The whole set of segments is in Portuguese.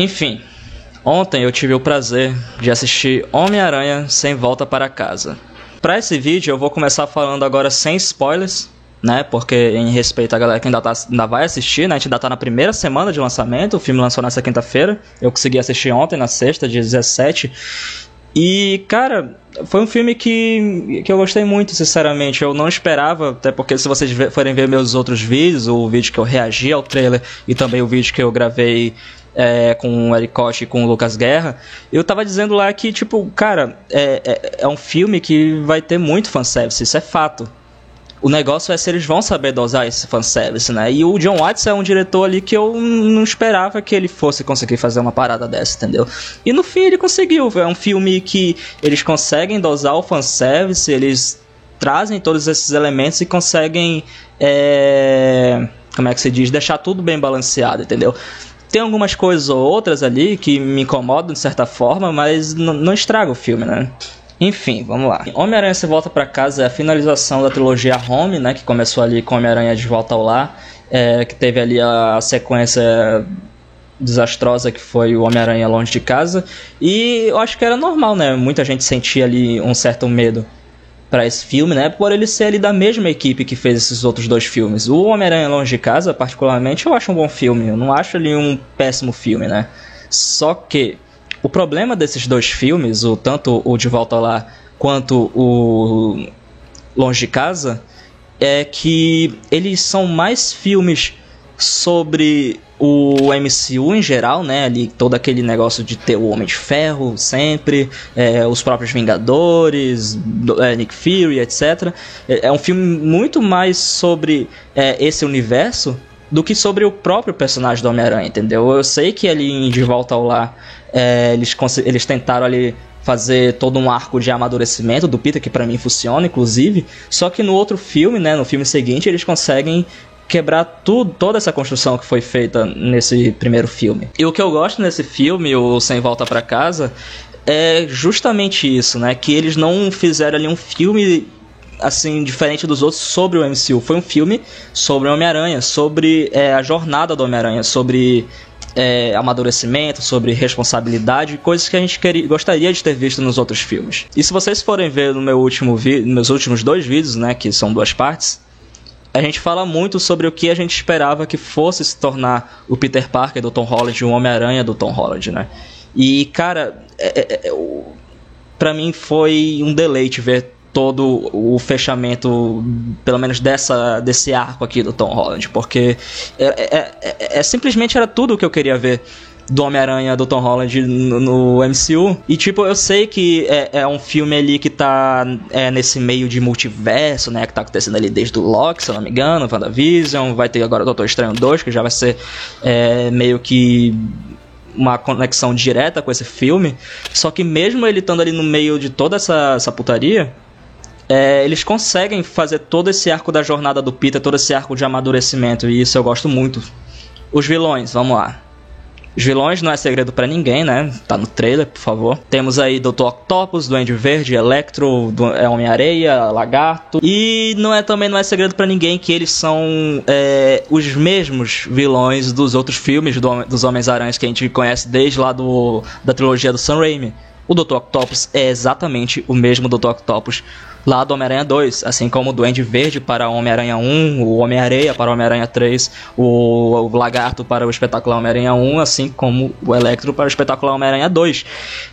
Enfim, ontem eu tive o prazer de assistir Homem-Aranha Sem Volta para Casa. Para esse vídeo eu vou começar falando agora sem spoilers, né? Porque em respeito à galera que ainda, tá, ainda vai assistir, né? A gente ainda tá na primeira semana de lançamento, o filme lançou nessa quinta-feira, eu consegui assistir ontem, na sexta, dia 17. E, cara, foi um filme que, que eu gostei muito, sinceramente. Eu não esperava, até porque se vocês forem ver meus outros vídeos, o vídeo que eu reagi ao trailer e também o vídeo que eu gravei é, com o Eric Koch e com o Lucas Guerra, eu tava dizendo lá que, tipo, cara, é, é, é um filme que vai ter muito fanservice, isso é fato. O negócio é se eles vão saber dosar esse fanservice, né? E o John Watts é um diretor ali que eu não esperava que ele fosse conseguir fazer uma parada dessa, entendeu? E no fim ele conseguiu. É um filme que eles conseguem dosar o fanservice, eles trazem todos esses elementos e conseguem. É... Como é que se diz? Deixar tudo bem balanceado, entendeu? Tem algumas coisas ou outras ali que me incomodam de certa forma, mas não estraga o filme, né? Enfim, vamos lá. Homem-Aranha Se Volta para Casa é a finalização da trilogia Home, né? Que começou ali com Homem-Aranha de Volta ao Lar, é, que teve ali a sequência desastrosa que foi o Homem-Aranha Longe de Casa. E eu acho que era normal, né? Muita gente sentia ali um certo medo para esse filme, né? Por ele ser ali da mesma equipe que fez esses outros dois filmes. O Homem-Aranha Longe de Casa, particularmente, eu acho um bom filme. Eu não acho ele um péssimo filme, né? Só que o problema desses dois filmes, o tanto o De Volta Lá quanto o Longe de Casa, é que eles são mais filmes sobre o MCU em geral, né? Ali todo aquele negócio de ter o Homem de Ferro sempre, é, os próprios Vingadores, é, Nick Fury, etc. É, é, um filme muito mais sobre é, esse universo do que sobre o próprio personagem do Homem-Aranha, entendeu? Eu sei que ali em De Volta ao Lar é, eles, eles tentaram ali fazer todo um arco de amadurecimento do Peter que para mim funciona, inclusive. Só que no outro filme, né, no filme seguinte, eles conseguem quebrar tudo, toda essa construção que foi feita nesse primeiro filme. E o que eu gosto nesse filme, o Sem Volta para Casa, é justamente isso, né? Que eles não fizeram ali um filme assim diferente dos outros sobre o MCU. Foi um filme sobre o Homem-Aranha, sobre é, a jornada do Homem-Aranha, sobre é, amadurecimento, sobre responsabilidade, coisas que a gente queria, gostaria de ter visto nos outros filmes. E se vocês forem ver no meu último vi meus últimos dois vídeos, né, que são duas partes, a gente fala muito sobre o que a gente esperava que fosse se tornar o Peter Parker do Tom Holland, o Homem-Aranha do Tom Holland, né? E, cara, é, é, é para mim foi um deleite ver todo o fechamento, pelo menos dessa, desse arco aqui do Tom Holland, porque é, é, é, é simplesmente era tudo o que eu queria ver do Homem-Aranha do Tom Holland no, no, MCU. E, tipo, eu sei que é, é, um filme ali que tá é, nesse meio de multiverso, né? Que tá acontecendo ali desde o Loki, se eu não me engano, WandaVision. Vai ter agora o Doutor Estranho 2, que já vai ser é, meio que uma conexão direta com esse filme. Só que mesmo ele estando ali no meio de toda essa, essa putaria, é, eles conseguem fazer todo esse arco da jornada do Peter, todo esse arco de amadurecimento, e isso eu gosto muito. Os vilões, vamos lá. Os vilões não é segredo para ninguém, né? Tá no trailer, por favor. Temos aí Dr. Octopus, Duende Verde, Electro, é Homem-Areia, Lagarto. E não é também não é segredo para ninguém que eles são é, os mesmos vilões dos outros filmes do, dos Homens-Aranhas que a gente conhece desde lá do, da trilogia do Sam Raimi. O Dr. Octopus é exatamente o mesmo Dr. Octopus lá do Homem-Aranha 2, assim como o Duende Verde para Homem-Aranha 1, o Homem-Areia para Homem-Aranha 3, o, o, Lagarto para o Espetacular Homem-Aranha 1, assim como o Electro para o Espetacular Homem-Aranha 2.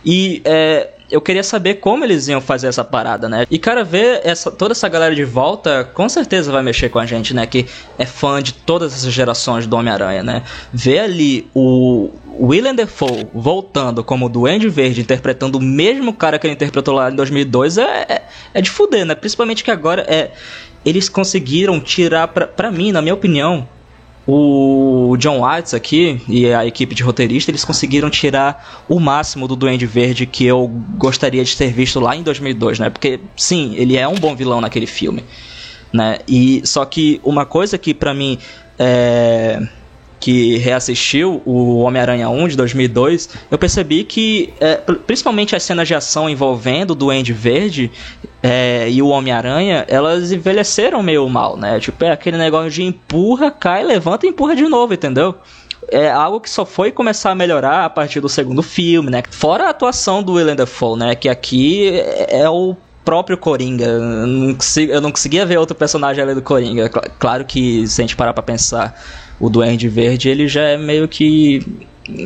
E é, eu queria saber como eles iam fazer essa parada, né? E, cara, ver essa, toda essa galera de volta, com certeza vai mexer com a gente, né? Que é fã de todas essas gerações do Homem-Aranha, né? Ver ali o Willem Dafoe voltando como Duende Verde, interpretando o mesmo cara que ele interpretou lá em 2002, é, é, é de fuder, né? Principalmente que agora é, eles conseguiram tirar, pra, pra mim, na minha opinião, o John Watts aqui e a equipe de roteirista, eles conseguiram tirar o máximo do Duende Verde que eu gostaria de ter visto lá em 2002, né? Porque, sim, ele é um bom vilão naquele filme, né? E, só que uma coisa que para mim é que reassistiu o Homem-Aranha 1 de 2002, eu percebi que, é, principalmente as cenas de ação envolvendo o Duende Verde é, e o Homem-Aranha, elas envelheceram meio mal, né? Tipo, é aquele negócio de empurra, cai, levanta e empurra de novo, entendeu? é algo que só foi começar a melhorar a partir do segundo filme, né? Fora a atuação do Willem Dafoe, né? Que aqui é o próprio Coringa. Eu não, consegui, eu não conseguia ver outro personagem além do Coringa. Claro que, se a gente parar pra pensar, o Duende Verde, ele já é meio que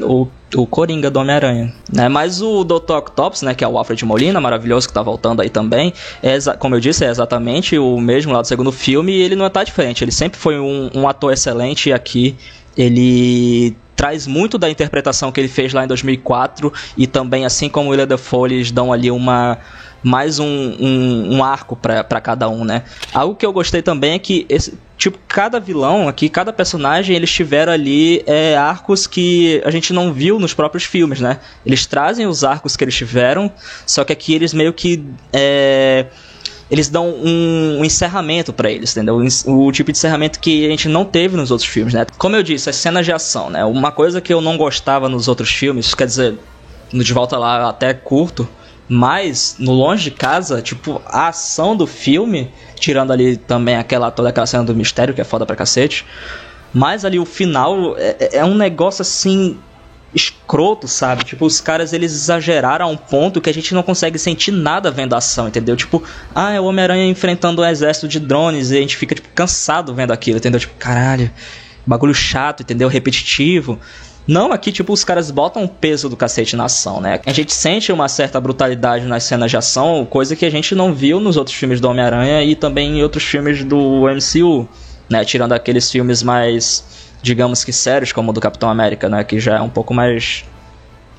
o, o Coringa do Homem-Aranha, né? Mas o Dr. Octopus, né, que é o Alfred Molina, maravilhoso, que tá voltando aí também, é, como eu disse, é exatamente o mesmo lá do segundo filme e ele não tá diferente. Ele sempre foi um, um ator excelente e aqui ele traz muito da interpretação que ele fez lá em 2004 e também, assim como o William Dafoe, eles dão ali uma mais um, um, um arco para cada um, né? Algo que eu gostei também é que esse, tipo, cada vilão aqui, cada personagem, eles tiveram ali é, arcos que a gente não viu nos próprios filmes, né? Eles trazem os arcos que eles tiveram, só que aqui eles meio que é, eles dão um, um encerramento para eles, entendeu? O, o, tipo de encerramento que a gente não teve nos outros filmes, né? Como eu disse, as cenas de ação, né? Uma coisa que eu não gostava nos outros filmes, quer dizer, no De Volta Lá até curto, mas, no longe de casa, tipo, a ação do filme, tirando ali também aquela toda aquela cena do mistério, que é foda pra cacete. Mas ali o final é, é, é um negócio assim escroto, sabe? Tipo, os caras eles exageraram a um ponto que a gente não consegue sentir nada vendo a ação, entendeu? Tipo, ah, é o Homem-Aranha enfrentando um exército de drones e a gente fica tipo cansado vendo aquilo, entendeu? Tipo, caralho, bagulho chato, entendeu? Repetitivo. Não, aqui, tipo, os caras botam o peso do cacete na ação, né? A gente sente uma certa brutalidade nas cenas de ação, coisa que a gente não viu nos outros filmes do Homem-Aranha e também em outros filmes do MCU, né? Tirando aqueles filmes mais, digamos que sérios, como o do Capitão América, né? Que já é um pouco mais,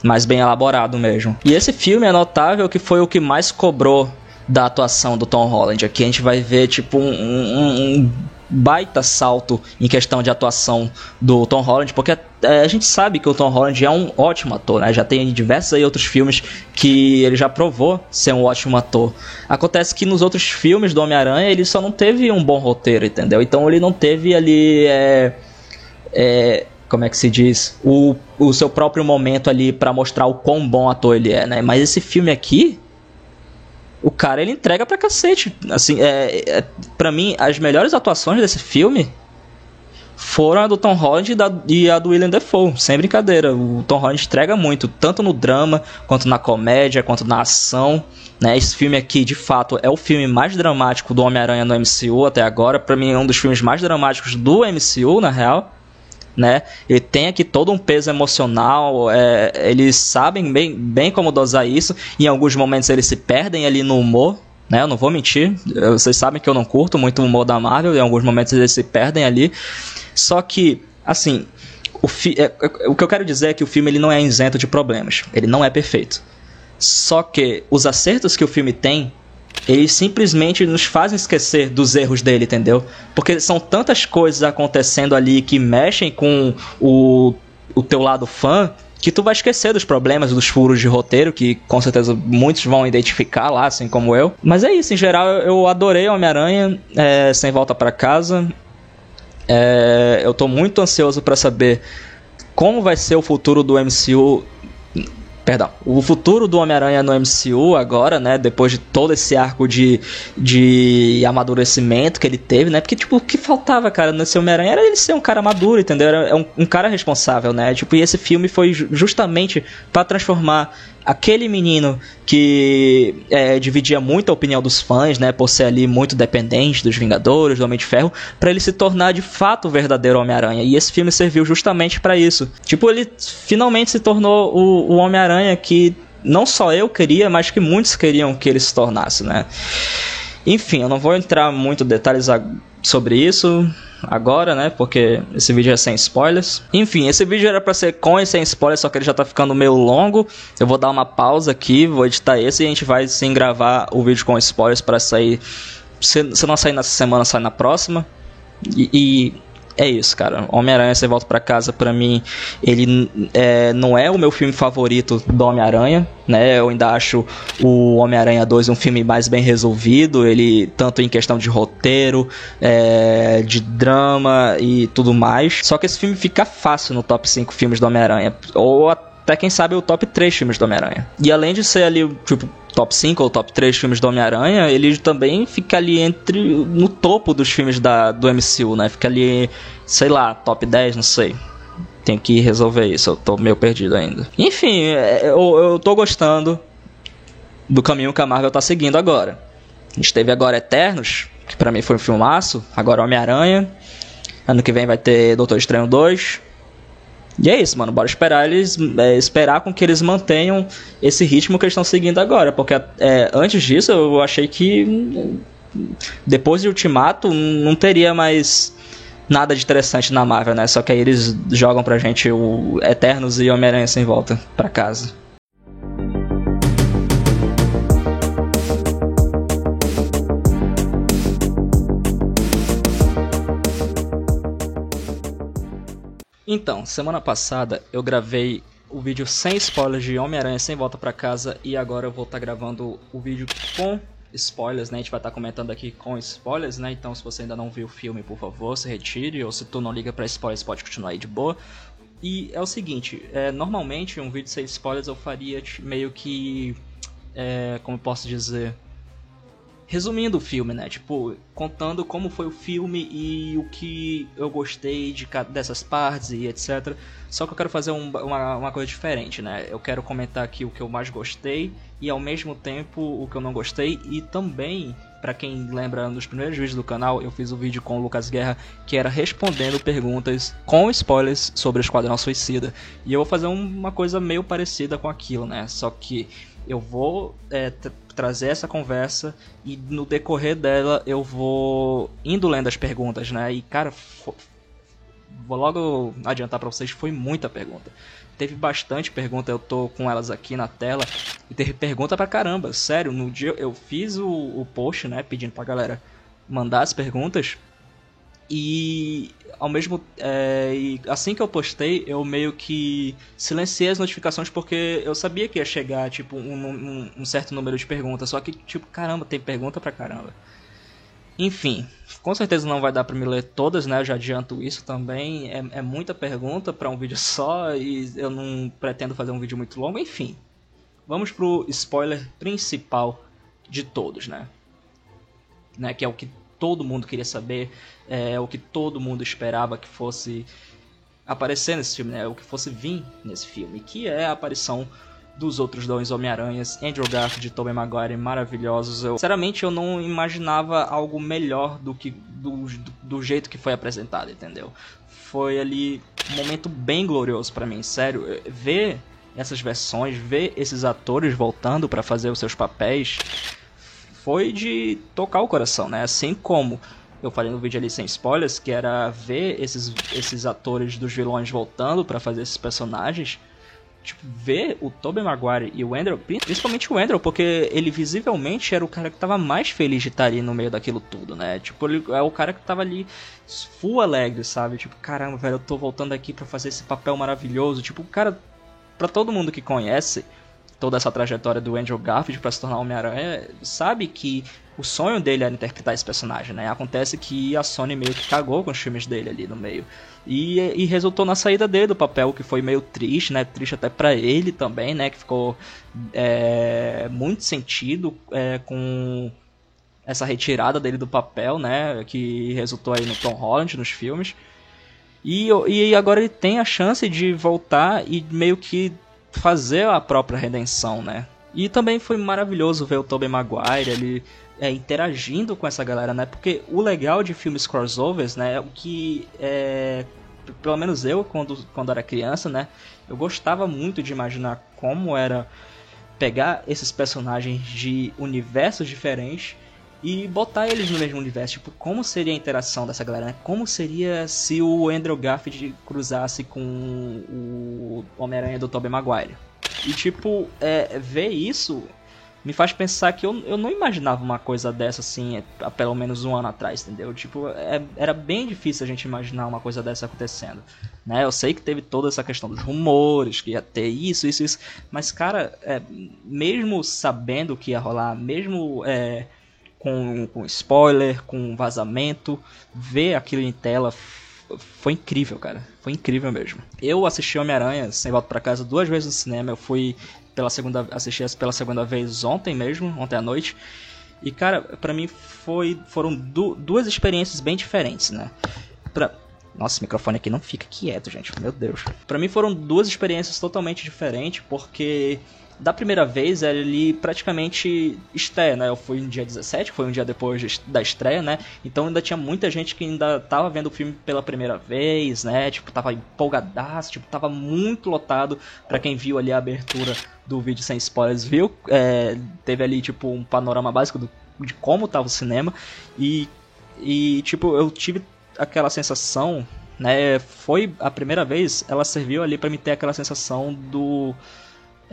mais bem elaborado mesmo. E esse filme é notável que foi o que mais cobrou da atuação do Tom Holland. Aqui a gente vai ver, tipo, um, um, um baita salto em questão de atuação do Tom Holland, porque é, a gente sabe que o Tom Holland é um ótimo ator, né? Já tem diversos aí outros filmes que ele já provou ser um ótimo ator. Acontece que nos outros filmes do Homem-Aranha ele só não teve um bom roteiro, entendeu? Então ele não teve ali. É, é, como é que se diz? O, o seu próprio momento ali para mostrar o quão bom ator ele é, né? Mas esse filme aqui, o cara ele entrega pra cacete. Assim, é, é, pra mim, as melhores atuações desse filme foram a do Tom Holland e, da, e a do William Defoe, sem brincadeira. O Tom Holland entrega muito, tanto no drama, quanto na comédia, quanto na ação. Né? Esse filme aqui, de fato, é o filme mais dramático do Homem-Aranha no MCU até agora. Para mim, é um dos filmes mais dramáticos do MCU, na real né? Ele tem aqui todo um peso emocional, é, eles sabem bem, bem como dosar isso. Em alguns momentos eles se perdem ali no humor, né? Eu não vou mentir, vocês sabem que eu não curto muito o humor da Marvel, em alguns momentos eles se perdem ali. Só que, assim, o, é, é, o que eu quero dizer é que o filme ele não é isento de problemas, ele não é perfeito. Só que os acertos que o filme tem eles simplesmente nos fazem esquecer dos erros dele, entendeu? Porque são tantas coisas acontecendo ali que mexem com o, o teu lado fã que tu vai esquecer dos problemas, dos furos de roteiro, que com certeza muitos vão identificar lá, assim como eu. Mas é isso, em geral eu adorei Homem-Aranha, é, sem volta para casa. É, eu tô muito ansioso para saber como vai ser o futuro do MCU Perdão. O futuro do Homem-Aranha no MCU agora, né? Depois de todo esse arco de, de amadurecimento que ele teve, né? Porque, tipo, o que faltava, cara, nesse Homem-Aranha era ele ser um cara maduro, entendeu? Era um, um cara responsável, né? Tipo, e esse filme foi justamente para transformar aquele menino que é, dividia muito a opinião dos fãs, né, por ser ali muito dependente dos Vingadores, do Homem de Ferro, para ele se tornar de fato o verdadeiro Homem-Aranha. E esse filme serviu justamente para isso. Tipo, ele finalmente se tornou o, o Homem-Aranha que não só eu queria, mas que muitos queriam que ele se tornasse, né? Enfim, eu não vou entrar muito detalhes sobre isso agora, né? Porque esse vídeo é sem spoilers. Enfim, esse vídeo era para ser com e sem spoilers, só que ele já tá ficando meio longo. Eu vou dar uma pausa aqui, vou editar esse e a gente vai sim gravar o vídeo com spoilers para sair. Se, se não sair nessa semana, sai na próxima. e, e é isso, cara. Homem-Aranha Você Volta para Casa, para mim, ele é, não é o meu filme favorito do Homem-Aranha, né? Eu ainda acho o Homem-Aranha 2 um filme mais bem resolvido, ele tanto em questão de roteiro, é, de drama e tudo mais. Só que esse filme fica fácil no top 5 filmes do Homem-Aranha, ou até quem sabe o top 3 filmes do Homem-Aranha. E além de ser ali, tipo, top 5 ou top 3 filmes do Homem-Aranha, ele também fica ali entre no topo dos filmes da, do MCU, né? Fica ali, sei lá, top 10, não sei. tenho que resolver isso, eu tô meio perdido ainda. Enfim, é, eu, eu tô gostando do caminho que a Marvel tá seguindo agora. A gente teve agora Eternos, que para mim foi um filmaço, agora Homem-Aranha. Ano que vem vai ter Doutor Estranho 2. E é isso, mano. Bora esperar eles. É, esperar com que eles mantenham esse ritmo que eles estão seguindo agora. Porque é, antes disso eu achei que. Depois de Ultimato não teria mais nada de interessante na Marvel, né? Só que aí eles jogam pra gente o Eternos e Homem-Aranha sem volta pra casa. Então, semana passada eu gravei o vídeo sem spoilers de Homem-Aranha sem volta para casa e agora eu vou estar tá gravando o vídeo com spoilers, né? A gente vai estar tá comentando aqui com spoilers, né? Então, se você ainda não viu o filme, por favor, se retire ou se tu não liga para spoilers, pode continuar aí de boa. E é o seguinte, é, normalmente um vídeo sem spoilers eu faria meio que, é, como eu posso dizer, resumindo o filme, né? Tipo, contando como foi o filme e o que eu gostei de dessas partes e etc. Só que eu quero fazer um, uma, uma coisa diferente, né? Eu quero comentar aqui o que eu mais gostei e ao mesmo tempo o que eu não gostei e também para quem lembra nos primeiros vídeos do canal, eu fiz um vídeo com o Lucas Guerra que era respondendo perguntas com spoilers sobre o Esquadrão Suicida. E eu vou fazer uma coisa meio parecida com aquilo, né? Só que eu vou é, trazer essa conversa e no decorrer dela eu vou indo lendo as perguntas, né? E cara, vou logo adiantar para vocês, foi muita pergunta. Teve bastante pergunta, eu tô com elas aqui na tela e teve pergunta pra caramba, sério. No dia eu fiz o, o post, né, pedindo pra galera mandar as perguntas e ao mesmo é, e assim que eu postei, eu meio que silenciei as notificações porque eu sabia que ia chegar tipo um, um, um certo número de perguntas, só que tipo caramba tem pergunta pra caramba. Enfim, com certeza não vai dar para me ler todas, né? Eu já adianto isso também. É, é muita pergunta para um vídeo só e eu não pretendo fazer um vídeo muito longo. Enfim, vamos pro spoiler principal de todos, né? né? Que é o que todo mundo queria saber, é, o que todo mundo esperava que fosse aparecer nesse filme, né? O que fosse vir nesse filme, que é a aparição dos outros dois Homem-Aranhas, Andrew Garfield e Tobey Maguire, maravilhosos. Eu, sinceramente, eu não imaginava algo melhor do que do, do jeito que foi apresentado, entendeu? Foi ali um momento bem glorioso para mim, sério. Ver essas versões, ver esses atores voltando para fazer os seus papéis foi de tocar o coração, né? Assim como eu falei no vídeo ali sem spoilers, que era ver esses, esses atores dos vilões voltando para fazer esses personagens. Tipo, ver o Tobey Maguire e o Andrew, principalmente o Andrew, porque ele visivelmente era o cara que tava mais feliz de estar ali no meio daquilo tudo, né? Tipo, ele é o cara que tava ali full alegre, sabe? Tipo, caramba, velho, eu tô voltando aqui para fazer esse papel maravilhoso. Tipo, o cara, pra todo mundo que conhece, toda essa trajetória do Andrew Garfield para se tornar Homem-Aranha, sabe que o sonho dele era interpretar esse personagem, né? Acontece que a Sony meio que cagou com os filmes dele ali no meio. E, e resultou na saída dele do papel, que foi meio triste, né? Triste até para ele também, né? Que ficou é, muito sentido é, com essa retirada dele do papel, né? Que resultou aí no Tom Holland nos filmes. E, e agora ele tem a chance de voltar e meio que fazer a própria redenção, né? E também foi maravilhoso ver o Tobey Maguire ele é, interagindo com essa galera, né? Porque o legal de filmes crossovers, né, é o que é, pelo menos eu quando quando era criança, né, eu gostava muito de imaginar como era pegar esses personagens de universos diferentes e botar eles no mesmo universo. Tipo, como seria a interação dessa galera, né? Como seria se o Andrew Garfield cruzasse com o Homem-Aranha do Tobey Maguire? E, tipo, é, ver isso me faz pensar que eu, eu não imaginava uma coisa dessa assim há pelo menos um ano atrás, entendeu? Tipo, é, era bem difícil a gente imaginar uma coisa dessa acontecendo. Né? Eu sei que teve toda essa questão dos rumores, que ia ter isso, isso, isso. Mas, cara, é, mesmo sabendo que ia rolar, mesmo. É, com, com spoiler, com vazamento, ver aquilo em tela foi incrível, cara. Foi incrível mesmo. Eu assisti Homem-Aranha sem volta para casa duas vezes no cinema. Eu fui pela segunda assisti pela segunda vez ontem mesmo, ontem à noite. E cara, para mim foi foram du duas experiências bem diferentes, né? Pra, Nossa, esse microfone aqui não fica quieto, gente. Meu Deus. Para mim foram duas experiências totalmente diferentes, porque da primeira vez ele praticamente estreia, né? Fui no dia 17, foi um dia depois da estreia, né? Então ainda tinha muita gente que ainda tava vendo o filme pela primeira vez, né? Tipo, tava empolgadaço, tipo, tava muito lotado. para quem viu ali a abertura do vídeo sem spoilers, viu? É, teve ali, tipo, um panorama básico do, de como tava o cinema. E, e, tipo, eu tive aquela sensação, né? Foi a primeira vez, ela serviu ali para me ter aquela sensação do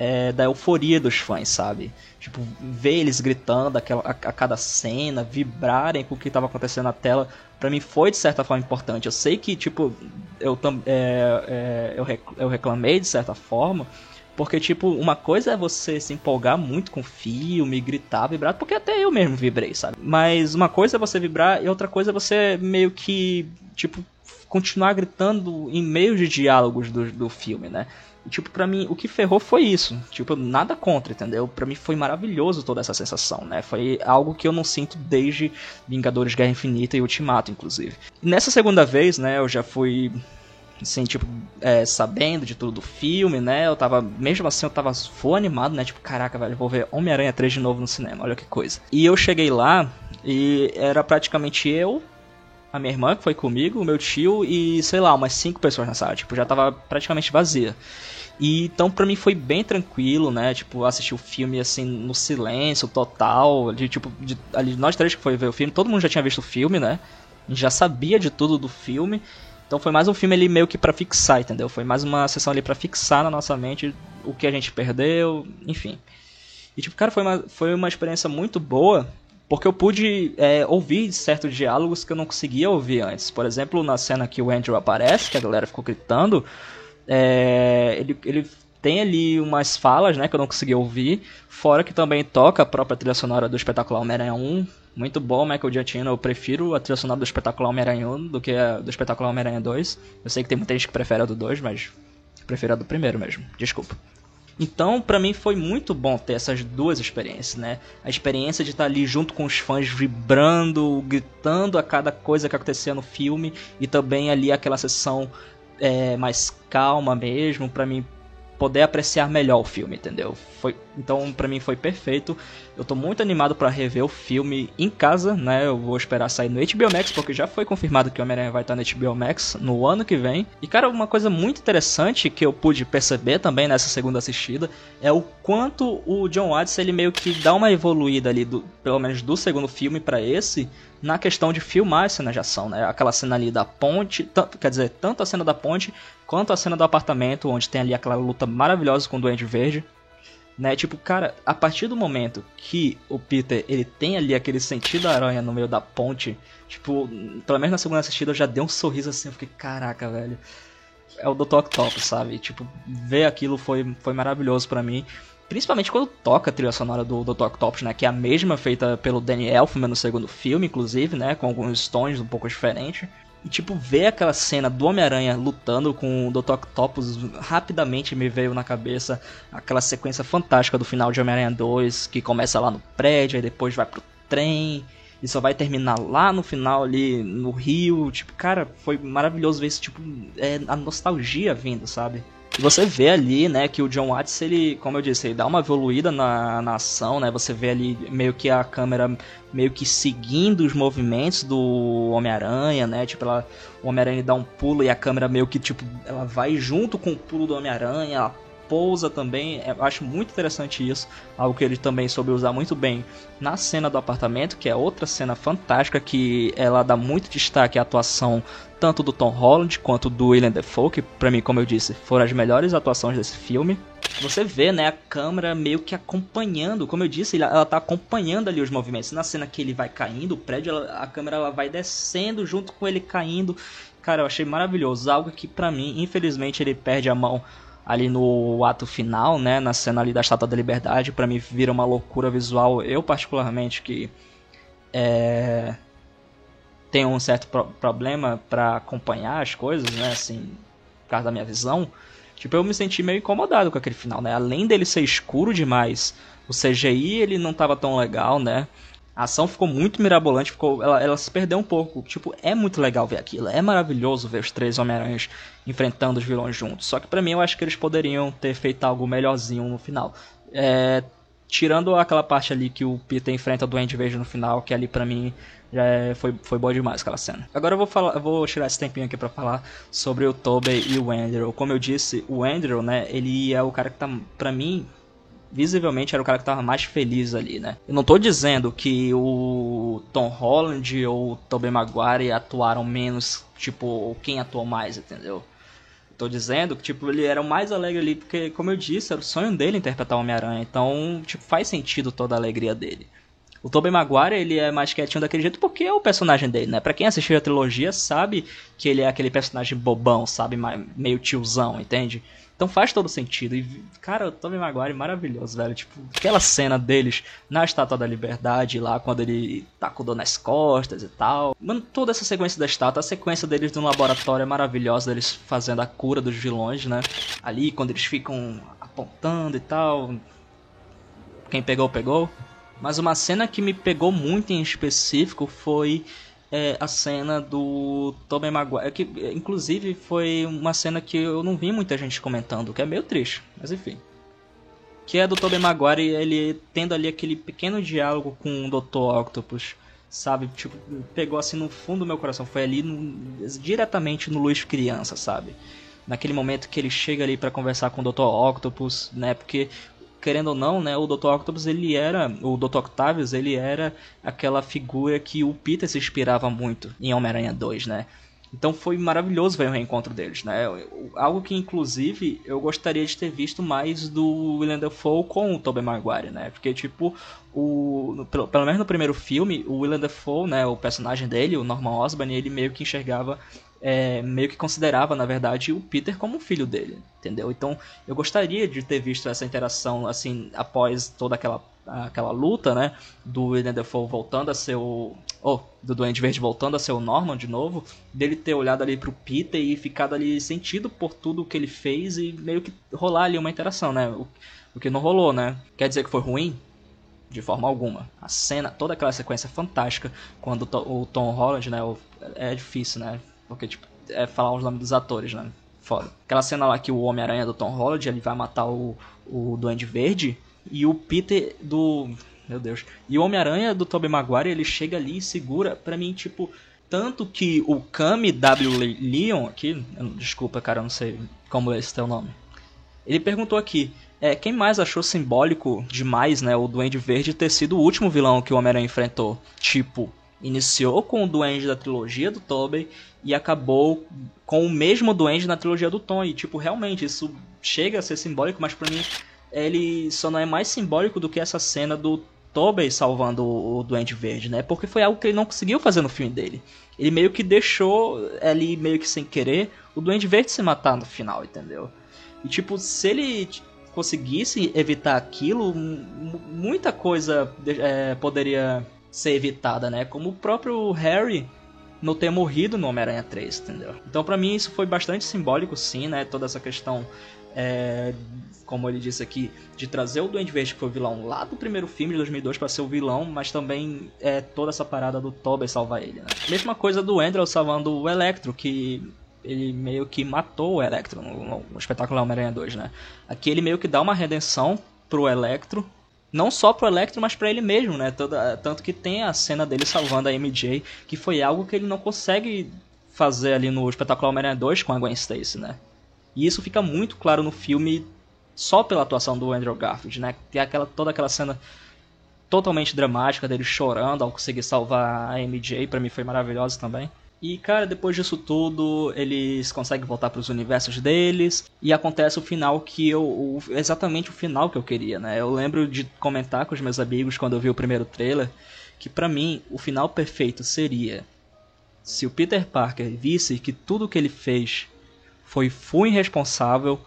é, da euforia dos fãs, sabe? Tipo, ver eles gritando aquela, a, a cada cena, vibrarem com o que estava acontecendo na tela, para mim foi de certa forma importante. Eu sei que, tipo, eu, é, é, eu, rec, eu reclamei de certa forma, porque, tipo, uma coisa é você se empolgar muito com o filme, gritar, vibrar, porque até eu mesmo vibrei, sabe? Mas uma coisa é você vibrar e outra coisa é você meio que, tipo, continuar gritando em meio de diálogos do, do filme, né? Tipo, pra mim, o que ferrou foi isso. Tipo, nada contra, entendeu? Pra mim foi maravilhoso toda essa sensação, né? Foi algo que eu não sinto desde Vingadores Guerra Infinita e Ultimato, inclusive. nessa segunda vez, né, eu já fui assim, tipo, é, sabendo de tudo do filme, né? Eu tava, mesmo assim, eu tava full animado, né? Tipo, caraca, velho, vou ver Homem-Aranha 3 de novo no cinema, olha que coisa. E eu cheguei lá e era praticamente eu, a minha irmã que foi comigo, o meu tio e, sei lá, umas cinco pessoas na sala, tipo, já tava praticamente vazia. E então pra mim foi bem tranquilo, né? Tipo, assistir o filme assim no silêncio total, de tipo, de, ali nós três que foi ver o filme, todo mundo já tinha visto o filme, né? Já sabia de tudo do filme. Então foi mais um filme ali meio que para fixar, entendeu? Foi mais uma sessão ali para fixar na nossa mente o que a gente perdeu, enfim. E tipo, cara, foi uma, foi uma experiência muito boa, porque eu pude é, ouvir certos diálogos que eu não conseguia ouvir antes. Por exemplo, na cena que o Andrew aparece, que a galera ficou gritando, é, ele, ele tem ali umas falas, né, que eu não consegui ouvir, fora que também toca a própria trilha sonora do Espetacular Homem-Aranha 1, muito bom, Michael Giacchino. Eu prefiro a trilha sonora do Espetacular Homem-Aranha 1 do que a do Espetacular Homem-Aranha 2. Eu sei que tem muita gente que prefere a do 2, mas prefiro a do primeiro mesmo. Desculpa. Então, para mim foi muito bom ter essas duas experiências, né? A experiência de estar ali junto com os fãs, vibrando, gritando a cada coisa que acontecia no filme, e também ali aquela sessão é, mais calma mesmo, para mim poder apreciar melhor o filme, entendeu? Foi, então para mim foi perfeito. Eu tô muito animado para rever o filme em casa, né? Eu vou esperar sair no HBO Max porque já foi confirmado que o Homem-Aranha vai estar no HBO Max no ano que vem. E cara, uma coisa muito interessante que eu pude perceber também nessa segunda assistida é o quanto o John Watts ele meio que dá uma evoluída ali do, pelo menos do segundo filme para esse, na questão de filmar as cenas de ação, né? Aquela cena ali da ponte, quer dizer, tanto a cena da ponte quanto a cena do apartamento, onde tem ali aquela luta maravilhosa com o Duende Verde. Né? Tipo, cara, a partir do momento que o Peter ele tem ali aquele sentido aranha no meio da ponte, tipo, pelo menos na segunda assistida eu já dei um sorriso assim, eu fiquei, caraca, velho. É o Dr. Octopus, sabe? Tipo, ver aquilo foi, foi maravilhoso para mim. Principalmente quando toca a trilha sonora do Dr. Octopus, né? Que é a mesma feita pelo Danny Elfman no segundo filme, inclusive, né? Com alguns tons um pouco diferentes. E, tipo, ver aquela cena do Homem-Aranha lutando com o Dr. Octopus rapidamente me veio na cabeça aquela sequência fantástica do final de Homem-Aranha 2, que começa lá no prédio, e depois vai pro trem, e só vai terminar lá no final ali no Rio. Tipo, cara, foi maravilhoso ver esse tipo, é, a nostalgia vindo, sabe? E você vê ali, né, que o John Watts, ele, como eu disse, ele dá uma evoluída na, na ação, né? Você vê ali meio que a câmera meio que seguindo os movimentos do Homem-Aranha, né? Tipo, ela, o Homem-Aranha dá um pulo e a câmera meio que, tipo, ela vai junto com o pulo do Homem-Aranha, ela pousa também. É, eu acho muito interessante isso. Algo que ele também soube usar muito bem na cena do apartamento, que é outra cena fantástica que ela dá muito destaque à atuação tanto do Tom Holland quanto do William Defoe, que pra mim, como eu disse, foram as melhores atuações desse filme. Você vê, né, a câmera meio que acompanhando, como eu disse, ela tá acompanhando ali os movimentos. Na cena que ele vai caindo, o prédio, ela, a câmera ela vai descendo junto com ele caindo. Cara, eu achei maravilhoso. Algo que pra mim, infelizmente, ele perde a mão ali no ato final, né, na cena ali da Estátua da Liberdade, para mim vira uma loucura visual. Eu particularmente que é, tenho um certo pro problema para acompanhar as coisas, né, assim, por causa da minha visão. Tipo, eu me senti meio incomodado com aquele final, né? Além dele ser escuro demais, o CGI ele não tava tão legal, né? A ação ficou muito mirabolante, ficou, ela, ela se perdeu um pouco. Tipo, é muito legal ver aquilo. É maravilhoso ver os três Homem-Aranhas enfrentando os vilões juntos. Só que para mim eu acho que eles poderiam ter feito algo melhorzinho no final. É, tirando aquela parte ali que o Peter enfrenta o Duende Verde no final, que ali para mim já é, foi, foi boa demais aquela cena. Agora eu vou falar, vou tirar esse tempinho aqui para falar sobre o Tobey e o Andrew. Como eu disse, o Andrew, né, ele é o cara que tá para mim visivelmente era o cara que tava mais feliz ali, né? Eu não tô dizendo que o Tom Holland ou o Tobey Maguire atuaram menos, tipo, quem atuou mais, entendeu? Tô dizendo que, tipo, ele era o mais alegre ali, porque, como eu disse, era o sonho dele interpretar o Homem-Aranha. Então, tipo, faz sentido toda a alegria dele. O Tobey Maguire, ele é mais quietinho daquele jeito porque é o personagem dele, né? Pra quem assistiu a trilogia sabe que ele é aquele personagem bobão, sabe? Meio tiozão, entende? Então faz todo sentido. E, cara, o Tobey Maguire é maravilhoso, velho. Tipo, aquela cena deles na Estátua da Liberdade, lá quando ele tá com dor nas costas e tal. Mano, toda essa sequência da estátua, a sequência deles no laboratório é maravilhosa, deles fazendo a cura dos vilões, né? Ali, quando eles ficam apontando e tal. Quem pegou, pegou. Mas uma cena que me pegou muito em específico foi é, a cena do Tobey Maguire, que inclusive foi uma cena que eu não vi muita gente comentando, que é meio triste, mas enfim. Que é do Tobey Maguire, ele tendo ali aquele pequeno diálogo com o Dr. Octopus, sabe? Tipo, pegou assim no fundo do meu coração, foi ali no, diretamente no Luiz criança, sabe? Naquele momento que ele chega ali para conversar com o Dr. Octopus, né? Porque querendo ou não, né, o Dr. Octopus ele era, o Dr. Octavius, ele era aquela figura que o Peter se inspirava muito em Homem-Aranha 2, né? Então foi maravilhoso ver o reencontro deles, né? Algo que inclusive eu gostaria de ter visto mais do William Dafoe com o Tobey Maguire, né? Porque tipo, o pelo, pelo menos no primeiro filme, o William Dafoe, né, o personagem dele, o Norman Osborn, ele meio que enxergava é, meio que considerava, na verdade, o Peter como filho dele, entendeu? Então, eu gostaria de ter visto essa interação, assim, após toda aquela, aquela luta, né? Do William Dafoe voltando a ser o... Oh, do Duende Verde voltando a ser o Norman de novo, dele ter olhado ali pro Peter e ficado ali sentido por tudo que ele fez e meio que rolar ali uma interação, né? O, o que não rolou, né? Quer dizer que foi ruim? de forma alguma. A cena, toda aquela sequência é fantástica, quando o Tom Holland, né, é difícil, né, porque, tipo, é falar os nomes dos atores, né? Foda. Aquela cena lá que o Homem-Aranha do Tom Holland, ele vai matar o, o Duende Verde. E o Peter do... Meu Deus. E o Homem-Aranha do Tobey Maguire, ele chega ali e segura, pra mim, tipo... Tanto que o Kami W. Leon aqui... Desculpa, cara, eu não sei como é esse teu nome. Ele perguntou aqui... É, quem mais achou simbólico demais, né, o Duende Verde ter sido o último vilão que o Homem-Aranha enfrentou? Tipo, iniciou com o Duende da trilogia do Tobey e acabou com o mesmo Duende na trilogia do Tom. E, tipo, realmente, isso chega a ser simbólico, mas pra mim ele só não é mais simbólico do que essa cena do Tobey salvando o Duende Verde, né? Porque foi algo que ele não conseguiu fazer no filme dele. Ele meio que deixou ali, meio que sem querer, o Duende Verde se matar no final, entendeu? E, tipo, se ele conseguisse evitar aquilo, muita coisa é, poderia ser evitada, né? Como o próprio Harry não ter morrido no Homem-Aranha 3, entendeu? Então para mim isso foi bastante simbólico sim, né? Toda essa questão, é, como ele disse aqui, de trazer o Duende Verde que foi o vilão lá do primeiro filme de 2002 para ser o vilão, mas também é toda essa parada do Tobey salvar ele, né? Mesma coisa do Andrew salvando o Electro, que ele meio que matou o Electro no, no espetáculo Homem-Aranha 2, né? Aqui ele meio que dá uma redenção pro Electro, não só pro Electro, mas para ele mesmo, né? Toda, tanto que tem a cena dele salvando a MJ, que foi algo que ele não consegue fazer ali no Espetacular Homem-Aranha 2 com a Gwen Stacy, né? E isso fica muito claro no filme só pela atuação do Andrew Garfield, né? Tem aquela, toda aquela cena totalmente dramática dele chorando ao conseguir salvar a MJ, para mim foi maravilhosa também. E, cara, depois disso tudo, eles conseguem voltar para os universos deles. E acontece o final que eu. O, exatamente o final que eu queria, né? Eu lembro de comentar com os meus amigos quando eu vi o primeiro trailer. Que para mim, o final perfeito seria. Se o Peter Parker visse que tudo que ele fez foi full irresponsável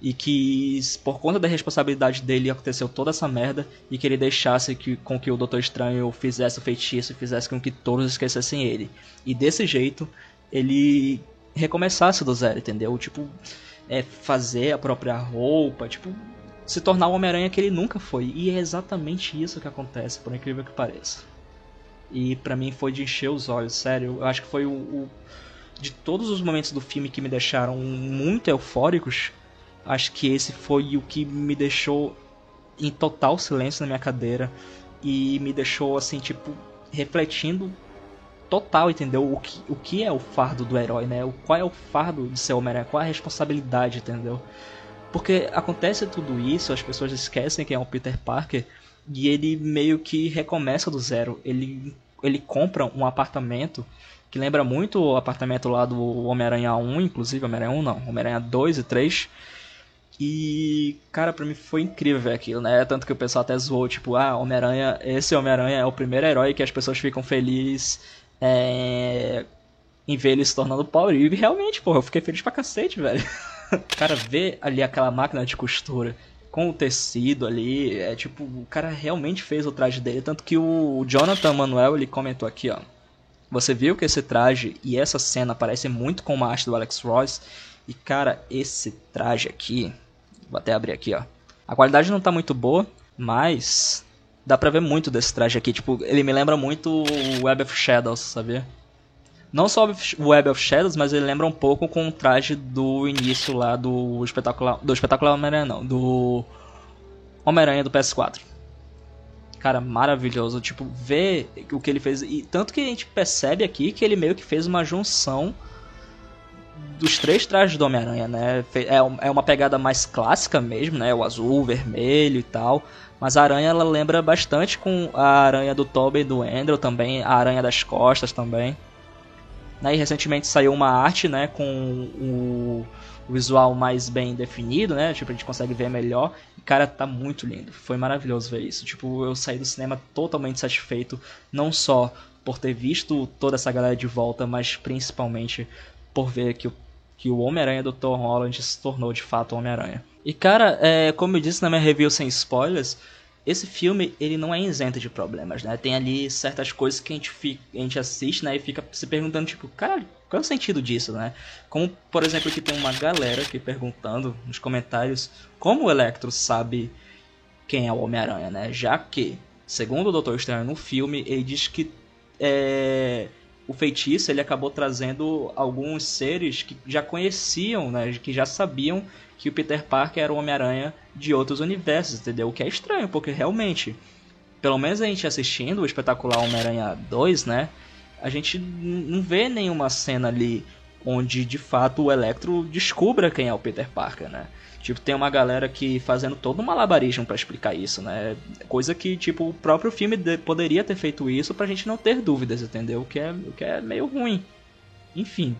e que por conta da responsabilidade dele aconteceu toda essa merda e que ele deixasse que, com que o Doutor Estranho fizesse o feitiço e fizesse com que todos esquecessem ele. E desse jeito ele recomeçasse do zero, entendeu? Tipo, é, fazer a própria roupa, tipo, se tornar o Homem-Aranha que ele nunca foi. E é exatamente isso que acontece, por incrível que pareça. E para mim foi de encher os olhos, sério. Eu acho que foi o, o, de todos os momentos do filme que me deixaram muito eufóricos, acho que esse foi o que me deixou em total silêncio na minha cadeira e me deixou assim, tipo, refletindo total, entendeu? O que, o que é o fardo do herói, né? O, qual é o fardo de ser Homem-Aranha? Qual é a responsabilidade, entendeu? Porque acontece tudo isso, as pessoas esquecem que é um Peter Parker e ele meio que recomeça do zero. Ele, ele compra um apartamento que lembra muito o apartamento lá do Homem-Aranha 1, inclusive, Homem-Aranha 1 não, Homem-Aranha 2 e 3. E, cara, pra mim foi incrível ver aquilo, né? Tanto que o pessoal até zoou, tipo, ah, Homem-Aranha, esse Homem-Aranha é o primeiro herói que as pessoas ficam felizes é, em ver ele se tornando pobre. E realmente, porra, eu fiquei feliz pra cacete, velho. cara, ver ali aquela máquina de costura com o tecido ali, é tipo, o cara realmente fez o traje dele. Tanto que o Jonathan Manuel, ele comentou aqui, ó. Você viu que esse traje e essa cena parecem muito com a arte do Alex Ross. E cara, esse traje aqui, vou até abrir aqui, ó. A qualidade não tá muito boa, mas dá pra ver muito desse traje aqui. Tipo, ele me lembra muito o Web of Shadows, sabia? Não só o Web of Shadows, mas ele lembra um pouco com o traje do início lá do espetacular. Do espetacular Homem-Aranha, não. Do Homem-Aranha do PS4. Cara, maravilhoso. Tipo, ver o que ele fez. E tanto que a gente percebe aqui que ele meio que fez uma junção dos três trajes do Homem-Aranha, né? É, é uma pegada mais clássica mesmo, né? O azul, o vermelho e tal. Mas a aranha ela lembra bastante com a aranha do Tobey e do Andrew também, a aranha das costas também. Né? E recentemente saiu uma arte né, com o, visual mais bem definido, né? Tipo, a gente consegue ver melhor. Cara, tá muito lindo. Foi maravilhoso ver isso. Tipo, eu saí do cinema totalmente satisfeito, não só por ter visto toda essa galera de volta, mas principalmente por ver que o, que o Homem-Aranha do Tom Holland se tornou de fato Homem-Aranha. E cara, é, como eu disse na minha review sem spoilers, esse filme ele não é isento de problemas, né? Tem ali certas coisas que a gente, fica, a gente assiste, né? E fica se perguntando, tipo, caralho, qual é o sentido disso, né? Como, por exemplo, que tem uma galera aqui perguntando nos comentários como o Electro sabe quem é o Homem-Aranha, né? Já que, segundo o Doutor Estranho no filme, ele diz que é, o feitiço ele acabou trazendo alguns seres que já conheciam, né? Que já sabiam que o Peter Parker era o Homem-Aranha de outros universos, entendeu? O que é estranho, porque realmente, pelo menos a gente assistindo o espetacular Homem-Aranha 2, né? A gente não vê nenhuma cena ali onde de fato o Electro descubra quem é o Peter Parker, né? Tipo, tem uma galera que fazendo todo um malabarismo para explicar isso, né? Coisa que, tipo, o próprio filme poderia ter feito isso pra gente não ter dúvidas, entendeu? O que é, o que é meio ruim. Enfim,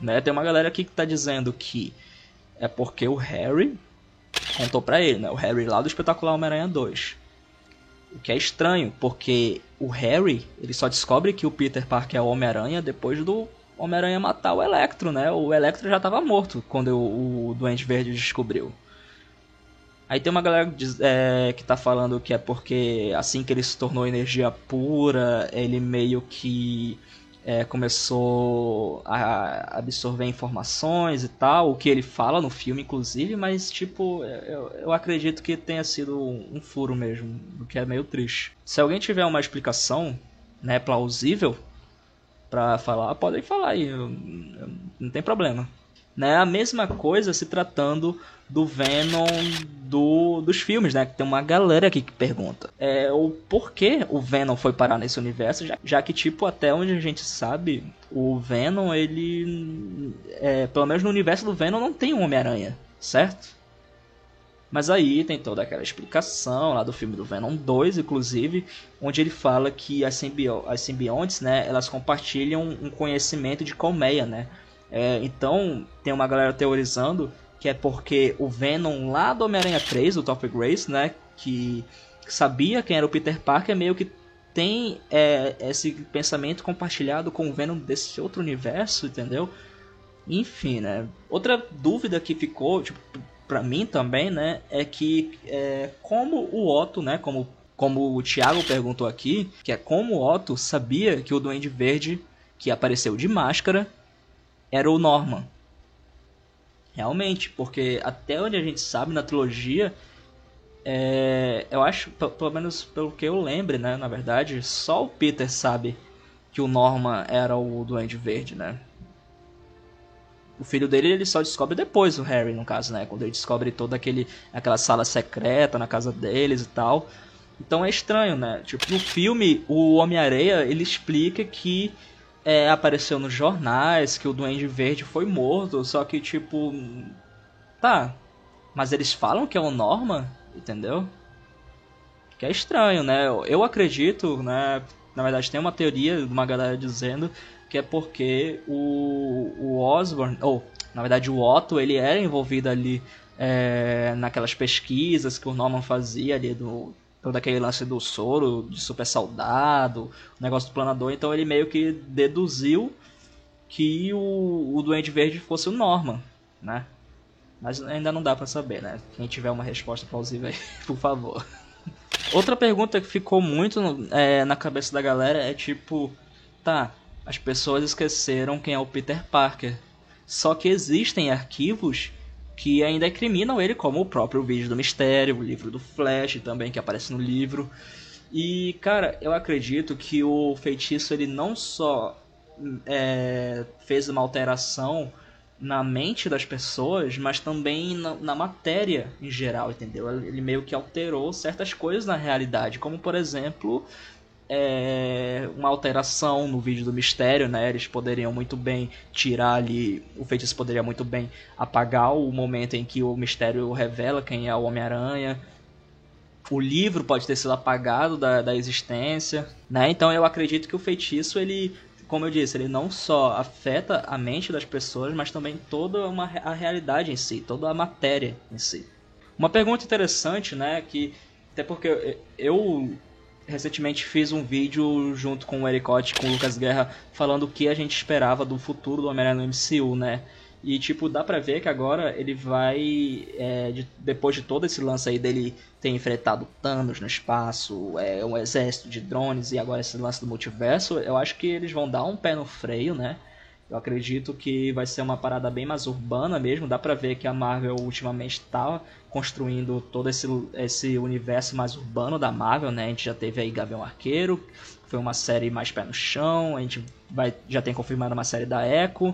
né? Tem uma galera aqui que tá dizendo que é porque o Harry contou para ele, né? O Harry lá do Espetacular Homem-Aranha 2. O que é estranho, porque o Harry, ele só descobre que o Peter Parker é o Homem-Aranha depois do Homem-Aranha matar o Electro, né? O Electro já estava morto quando o, o Duende Verde descobriu. Aí tem uma galera é, que tá falando que é porque assim que ele se tornou energia pura, ele meio que é, começou a absorver informações e tal, o que ele fala no filme, inclusive, mas, tipo, eu, eu acredito que tenha sido um furo mesmo, o que é meio triste. Se alguém tiver uma explicação, né, plausível para falar, podem falar aí, não tem problema. Né? A mesma coisa se tratando do Venom do, dos filmes, né? Tem uma galera aqui que pergunta é, o porquê o Venom foi parar nesse universo, já, já que, tipo, até onde a gente sabe, o Venom, ele. É, pelo menos no universo do Venom não tem um Homem-Aranha, certo? Mas aí tem toda aquela explicação lá do filme do Venom 2, inclusive, onde ele fala que as, simbio as simbiontes, né, elas compartilham um conhecimento de colmeia, né? É, então, tem uma galera teorizando que é porque o Venom lá do Homem-Aranha 3, do Top Grace, né, que sabia quem era o Peter Parker, meio que tem é, esse pensamento compartilhado com o Venom desse outro universo, entendeu? Enfim, né? Outra dúvida que ficou, tipo, pra mim também, né, é que é, como o Otto, né, como, como o Thiago perguntou aqui, que é como o Otto sabia que o Duende Verde, que apareceu de máscara, era o Norman. Realmente, porque até onde a gente sabe na trilogia, é, eu acho, pelo menos pelo que eu lembre, né, na verdade, só o Peter sabe que o Norman era o Duende Verde, né? O filho dele ele só descobre depois, o Harry, no caso, né? Quando ele descobre toda aquele, aquela sala secreta na casa deles e tal. Então é estranho, né? Tipo, no filme, o Homem-Areia, ele explica que é, apareceu nos jornais que o Duende Verde foi morto, só que, tipo... Tá, mas eles falam que é o Norma, entendeu? Que é estranho, né? Eu acredito, né? Na verdade, tem uma teoria de uma galera dizendo que é porque o, o Osborn, ou na verdade o Otto, ele era envolvido ali é, naquelas pesquisas que o Norman fazia ali do todo aquele lance do soro de super soldado, o negócio do planador, então ele meio que deduziu que o, o Duende Verde fosse o Norman, né? Mas ainda não dá para saber, né? Quem tiver uma resposta plausível aí, por favor. Outra pergunta que ficou muito é, na cabeça da galera é tipo, tá, as pessoas esqueceram quem é o Peter Parker. Só que existem arquivos que ainda incriminam ele, como o próprio vídeo do mistério, o livro do Flash também, que aparece no livro. E, cara, eu acredito que o feitiço ele não só é, fez uma alteração na mente das pessoas, mas também na, na, matéria em geral, entendeu? Ele meio que alterou certas coisas na realidade, como por exemplo é, uma alteração no vídeo do mistério, né? Eles poderiam muito bem tirar ali, o feitiço poderia muito bem apagar o momento em que o mistério revela quem é o Homem-Aranha. O livro pode ter sido apagado da, da existência, né? Então eu acredito que o feitiço ele como eu disse, ele não só afeta a mente das pessoas, mas também toda uma, a realidade em si, toda a matéria em si. Uma pergunta interessante, né, que até porque eu recentemente fiz um vídeo junto com o Ericote, com o Lucas Guerra, falando o que a gente esperava do futuro do Homem-Aranha no MCU, né? E, tipo, dá pra ver que agora ele vai. É, de, depois de todo esse lance aí dele ter enfrentado Thanos no espaço, é, um exército de drones e agora esse lance do multiverso, eu acho que eles vão dar um pé no freio, né? Eu acredito que vai ser uma parada bem mais urbana mesmo. Dá pra ver que a Marvel ultimamente tá construindo todo esse, esse universo mais urbano da Marvel, né? A gente já teve aí Gavião Arqueiro, foi uma série mais pé no chão. A gente vai, já tem confirmado uma série da Echo.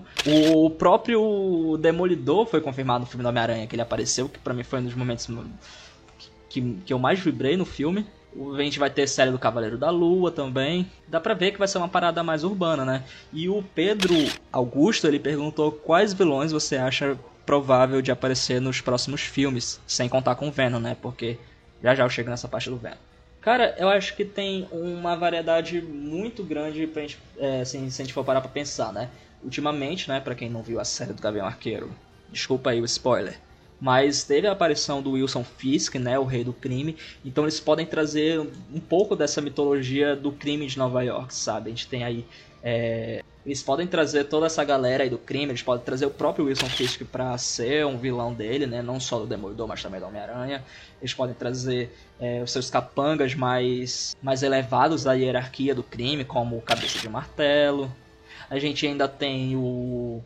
O próprio Demolidor foi confirmado no filme do Homem-Aranha, que ele apareceu, que para mim foi um dos momentos que, que eu mais vibrei no filme. A gente vai ter série do Cavaleiro da Lua também. Dá pra ver que vai ser uma parada mais urbana, né? E o Pedro Augusto, ele perguntou quais vilões você acha provável de aparecer nos próximos filmes, sem contar com o Venom, né? Porque já já eu chego nessa parte do Venom. Cara, eu acho que tem uma variedade muito grande pra gente, é, assim, se a gente for parar pra pensar, né? Ultimamente, né, pra quem não viu a série do Gavião Arqueiro, desculpa aí o spoiler, mas teve a aparição do Wilson Fisk, né, o rei do crime, então eles podem trazer um pouco dessa mitologia do crime de Nova York, sabe? A gente tem aí é, eles podem trazer toda essa galera aí do crime, eles podem trazer o próprio Wilson Fisk para ser um vilão dele, né? Não só do Demolidor, mas também do Homem-Aranha. Eles podem trazer é, os seus capangas mais, mais elevados da hierarquia do crime, como o Cabeça de Martelo. A gente ainda tem o.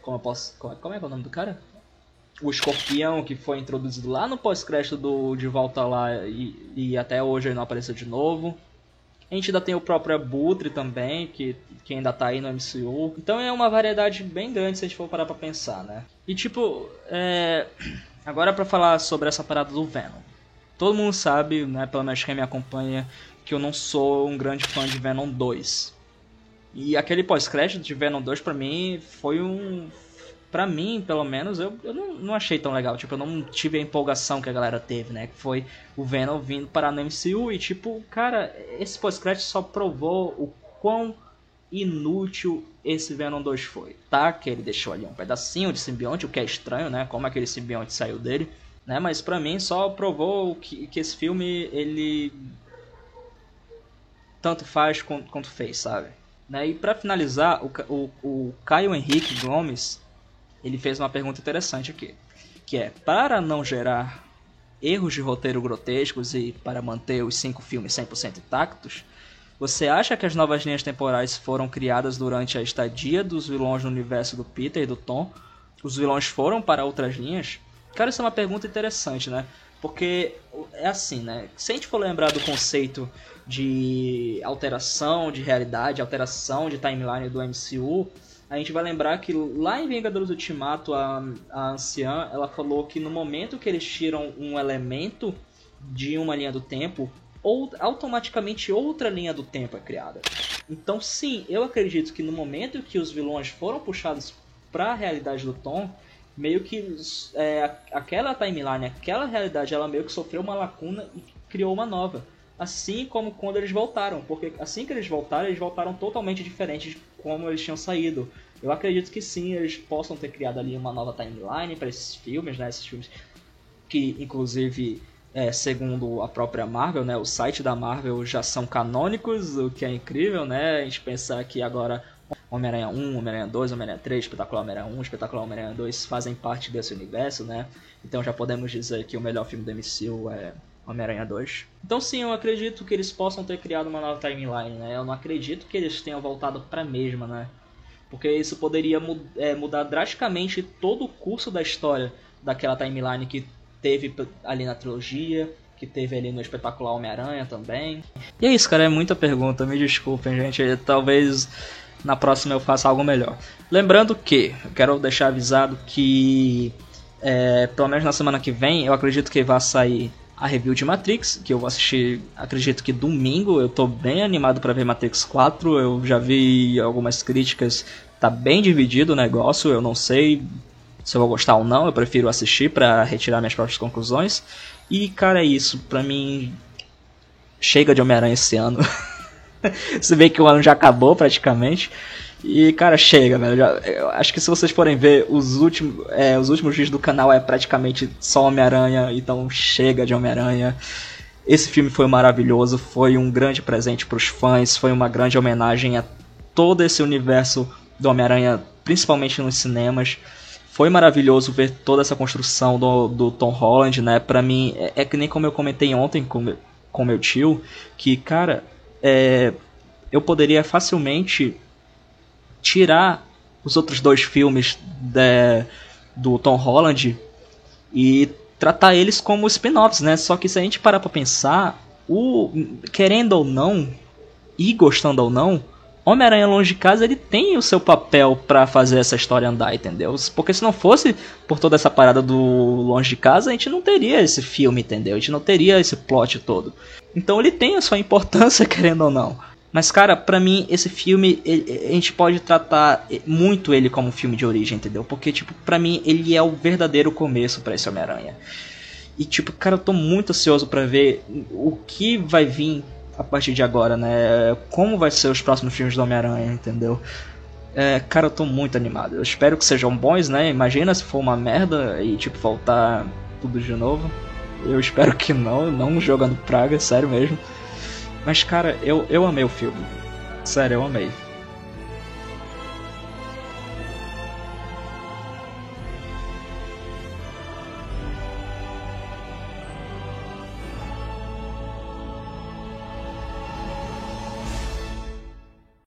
Como posso. Como é, é o nome do cara? O Escorpião, que foi introduzido lá no pós-crédito do De Volta Lá e, e até hoje ele não apareceu de novo. A gente ainda tem o próprio Abutre também, que, que ainda tá aí no MCU. Então é uma variedade bem grande se a gente for parar pra pensar, né? E tipo, é... agora para falar sobre essa parada do Venom. Todo mundo sabe, né, pelo menos quem me acompanha, que eu não sou um grande fã de Venom 2. E aquele pós-crédito de Venom 2 pra mim foi um pra mim, pelo menos, eu, eu não, não, achei tão legal. Tipo, eu não tive a empolgação que a galera teve, né? Que foi o Venom vindo parar no MCU e, tipo, cara, esse pós-crédito só provou o quão inútil esse Venom 2 foi, tá? Que ele deixou ali um pedacinho de simbionte, o que é estranho, né? Como aquele simbionte saiu dele, né? Mas pra mim só provou que, que esse filme, ele... Tanto faz quanto, quanto fez, sabe? Né? E para finalizar, o, o, o Caio Henrique Gomes ele fez uma pergunta interessante aqui, que é, para não gerar erros de roteiro grotescos e para manter os cinco filmes 100% intactos, você acha que as novas linhas temporais foram criadas durante a estadia dos vilões no universo do Peter e do Tom? Os vilões foram para outras linhas? Cara, isso é uma pergunta interessante, né? Porque é assim, né? Se a gente for lembrar do conceito de alteração de realidade, alteração de timeline do MCU, a gente vai lembrar que lá em Vingadores Ultimato, a, a anciã, ela falou que no momento que eles tiram um elemento de uma linha do tempo, ou automaticamente outra linha do tempo é criada. Então, sim, eu acredito que no momento que os vilões foram puxados para a realidade do Tom, meio que é, aquela timeline, aquela realidade, ela meio que sofreu uma lacuna e criou uma nova. Assim como quando eles voltaram, porque assim que eles voltaram, eles voltaram totalmente diferentes como eles tinham saído. Eu acredito que sim, eles possam ter criado ali uma nova timeline para esses filmes, né? Esses filmes que, inclusive, é, segundo a própria Marvel, né? O site da Marvel já são canônicos, o que é incrível, né? A gente pensar que agora Homem-Aranha 1, Homem-Aranha 2, Homem-Aranha 3, Espetacular Homem-Aranha 1, Espetacular Homem-Aranha 2 fazem parte desse universo, né? Então já podemos dizer que o melhor filme do MCU é Homem-Aranha 2. Então sim, eu acredito que eles possam ter criado uma nova timeline, né? Eu não acredito que eles tenham voltado para a mesma, né? Porque isso poderia é, mudar drasticamente todo o curso da história daquela timeline que teve ali na trilogia, que teve ali no espetacular Homem-Aranha também. E é isso, cara, é muita pergunta, me desculpem, gente. Talvez na próxima eu faça algo melhor. Lembrando que, eu quero deixar avisado que, é, pelo menos na semana que vem, eu acredito que vai sair a review de Matrix, que eu vou assistir, acredito que domingo. Eu tô bem animado para ver Matrix 4. Eu já vi algumas críticas, tá bem dividido o negócio. Eu não sei se eu vou gostar ou não. Eu prefiro assistir para retirar minhas próprias conclusões. E cara, é isso. Pra mim, chega de Homem-Aranha esse ano. Se bem que o ano já acabou praticamente. E, cara, chega, velho. Já, acho que se vocês forem ver, os últimos, é, os últimos vídeos do canal é praticamente só Homem-Aranha, então chega de Homem-Aranha. Esse filme foi maravilhoso, foi um grande presente para os fãs, foi uma grande homenagem a todo esse universo do Homem-Aranha, principalmente nos cinemas. Foi maravilhoso ver toda essa construção do, do Tom Holland, né? Pra mim, é, é que nem como eu comentei ontem com, com meu tio, que, cara, é, eu poderia facilmente tirar os outros dois filmes de, do Tom Holland e tratar eles como spin-offs, né? Só que se a gente parar pra pensar, o querendo ou não, e gostando ou não, Homem-Aranha Longe de Casa ele tem o seu papel para fazer essa história andar, entendeu? Porque se não fosse por toda essa parada do Longe de Casa, a gente não teria esse filme, entendeu? A gente não teria esse plot todo. Então ele tem a sua importância, querendo ou não. Mas, cara, pra mim, esse filme, ele, a gente pode tratar muito ele como um filme de origem, entendeu? Porque, tipo, pra mim, ele é o verdadeiro começo para esse Homem-Aranha. E, tipo, cara, eu tô muito ansioso para ver o que vai vir a partir de agora, né? Como vai ser os próximos filmes do Homem-Aranha, entendeu? É, cara, eu tô muito animado. Eu espero que sejam bons, né? Imagina se for uma merda e, tipo, voltar tudo de novo. Eu espero que não, não jogando praga, sério mesmo. Mas, cara, eu, eu amei o filme. Sério, eu amei.